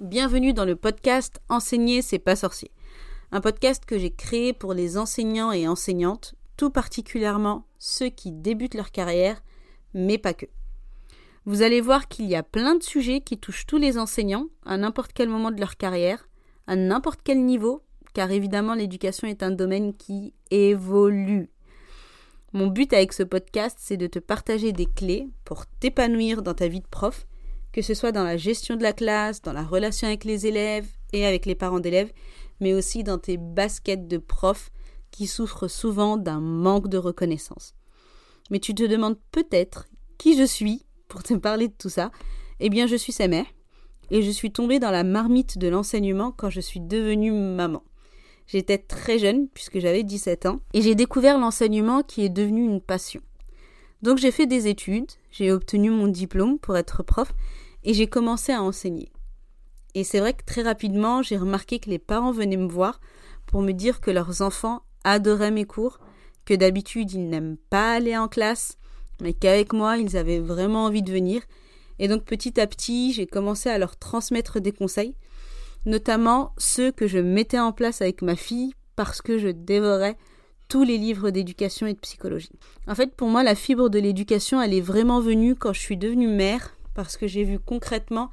Bienvenue dans le podcast Enseigner, c'est pas sorcier. Un podcast que j'ai créé pour les enseignants et enseignantes, tout particulièrement ceux qui débutent leur carrière, mais pas que. Vous allez voir qu'il y a plein de sujets qui touchent tous les enseignants à n'importe quel moment de leur carrière, à n'importe quel niveau, car évidemment l'éducation est un domaine qui évolue. Mon but avec ce podcast, c'est de te partager des clés pour t'épanouir dans ta vie de prof, que ce soit dans la gestion de la classe, dans la relation avec les élèves et avec les parents d'élèves, mais aussi dans tes baskets de prof qui souffrent souvent d'un manque de reconnaissance. Mais tu te demandes peut-être qui je suis pour te parler de tout ça. Eh bien, je suis sa mère et je suis tombée dans la marmite de l'enseignement quand je suis devenue maman. J'étais très jeune, puisque j'avais 17 ans, et j'ai découvert l'enseignement qui est devenu une passion. Donc j'ai fait des études, j'ai obtenu mon diplôme pour être prof, et j'ai commencé à enseigner. Et c'est vrai que très rapidement, j'ai remarqué que les parents venaient me voir pour me dire que leurs enfants adoraient mes cours, que d'habitude ils n'aiment pas aller en classe, mais qu'avec moi ils avaient vraiment envie de venir. Et donc petit à petit, j'ai commencé à leur transmettre des conseils, notamment ceux que je mettais en place avec ma fille parce que je dévorais tous les livres d'éducation et de psychologie. En fait, pour moi, la fibre de l'éducation, elle est vraiment venue quand je suis devenue mère parce que j'ai vu concrètement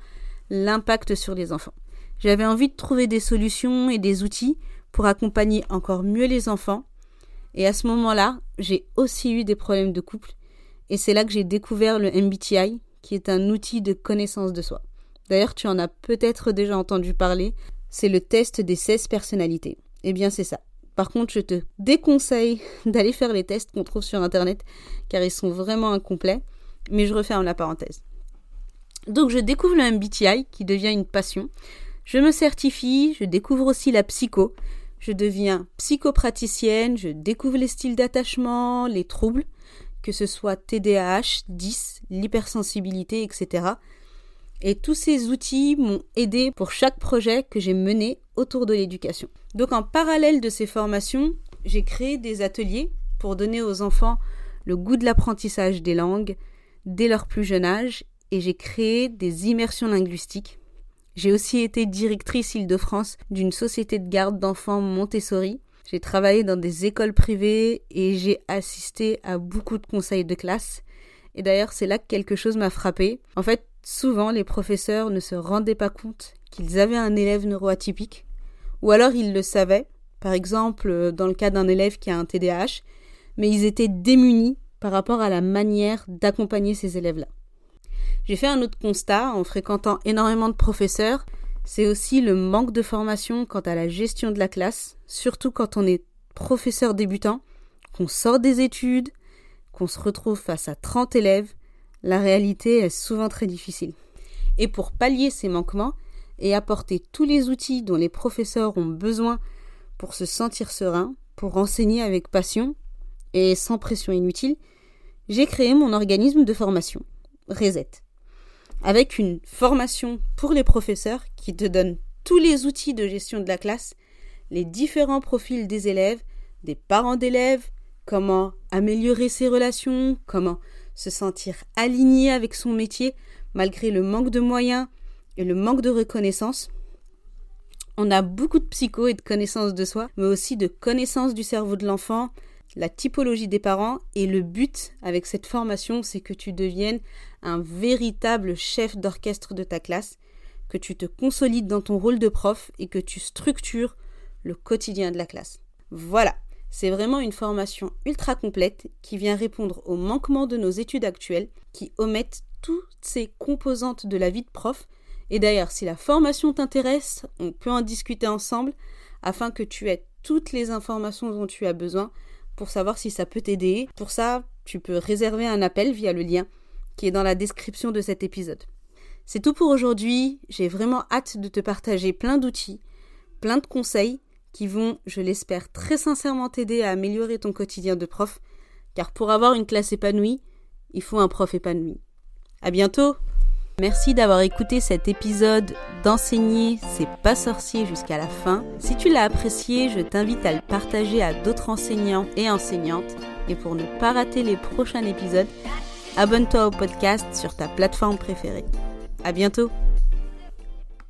l'impact sur les enfants. J'avais envie de trouver des solutions et des outils pour accompagner encore mieux les enfants. Et à ce moment-là, j'ai aussi eu des problèmes de couple. Et c'est là que j'ai découvert le MBTI, qui est un outil de connaissance de soi. D'ailleurs, tu en as peut-être déjà entendu parler. C'est le test des 16 personnalités. Eh bien, c'est ça. Par contre, je te déconseille d'aller faire les tests qu'on trouve sur Internet, car ils sont vraiment incomplets. Mais je referme la parenthèse. Donc, je découvre le MBTI, qui devient une passion. Je me certifie, je découvre aussi la psycho. Je deviens psychopraticienne, je découvre les styles d'attachement, les troubles, que ce soit TDAH, 10, l'hypersensibilité, etc. Et tous ces outils m'ont aidé pour chaque projet que j'ai mené autour de l'éducation. Donc en parallèle de ces formations, j'ai créé des ateliers pour donner aux enfants le goût de l'apprentissage des langues dès leur plus jeune âge et j'ai créé des immersions linguistiques. J'ai aussi été directrice Île-de-France d'une société de garde d'enfants Montessori. J'ai travaillé dans des écoles privées et j'ai assisté à beaucoup de conseils de classe. Et d'ailleurs, c'est là que quelque chose m'a frappé. En fait, souvent, les professeurs ne se rendaient pas compte qu'ils avaient un élève neuroatypique, ou alors ils le savaient, par exemple dans le cas d'un élève qui a un TDAH, mais ils étaient démunis par rapport à la manière d'accompagner ces élèves-là. J'ai fait un autre constat en fréquentant énormément de professeurs, c'est aussi le manque de formation quant à la gestion de la classe, surtout quand on est professeur débutant, qu'on sort des études, qu'on se retrouve face à 30 élèves, la réalité est souvent très difficile. Et pour pallier ces manquements et apporter tous les outils dont les professeurs ont besoin pour se sentir serein, pour enseigner avec passion et sans pression inutile, j'ai créé mon organisme de formation, Reset, avec une formation pour les professeurs qui te donne tous les outils de gestion de la classe, les différents profils des élèves, des parents d'élèves, comment améliorer ses relations, comment se sentir aligné avec son métier malgré le manque de moyens et le manque de reconnaissance. On a beaucoup de psycho et de connaissances de soi, mais aussi de connaissances du cerveau de l'enfant, la typologie des parents et le but avec cette formation, c'est que tu deviennes un véritable chef d'orchestre de ta classe, que tu te consolides dans ton rôle de prof et que tu structures le quotidien de la classe. Voilà, c'est vraiment une formation ultra complète qui vient répondre aux manquements de nos études actuelles qui omettent toutes ces composantes de la vie de prof. Et d'ailleurs, si la formation t'intéresse, on peut en discuter ensemble afin que tu aies toutes les informations dont tu as besoin pour savoir si ça peut t'aider. Pour ça, tu peux réserver un appel via le lien qui est dans la description de cet épisode. C'est tout pour aujourd'hui. J'ai vraiment hâte de te partager plein d'outils, plein de conseils qui vont, je l'espère, très sincèrement t'aider à améliorer ton quotidien de prof. Car pour avoir une classe épanouie, il faut un prof épanoui. À bientôt! Merci d'avoir écouté cet épisode d'enseigner c'est pas sorcier jusqu'à la fin. Si tu l'as apprécié, je t'invite à le partager à d'autres enseignants et enseignantes. Et pour ne pas rater les prochains épisodes, abonne-toi au podcast sur ta plateforme préférée. À bientôt!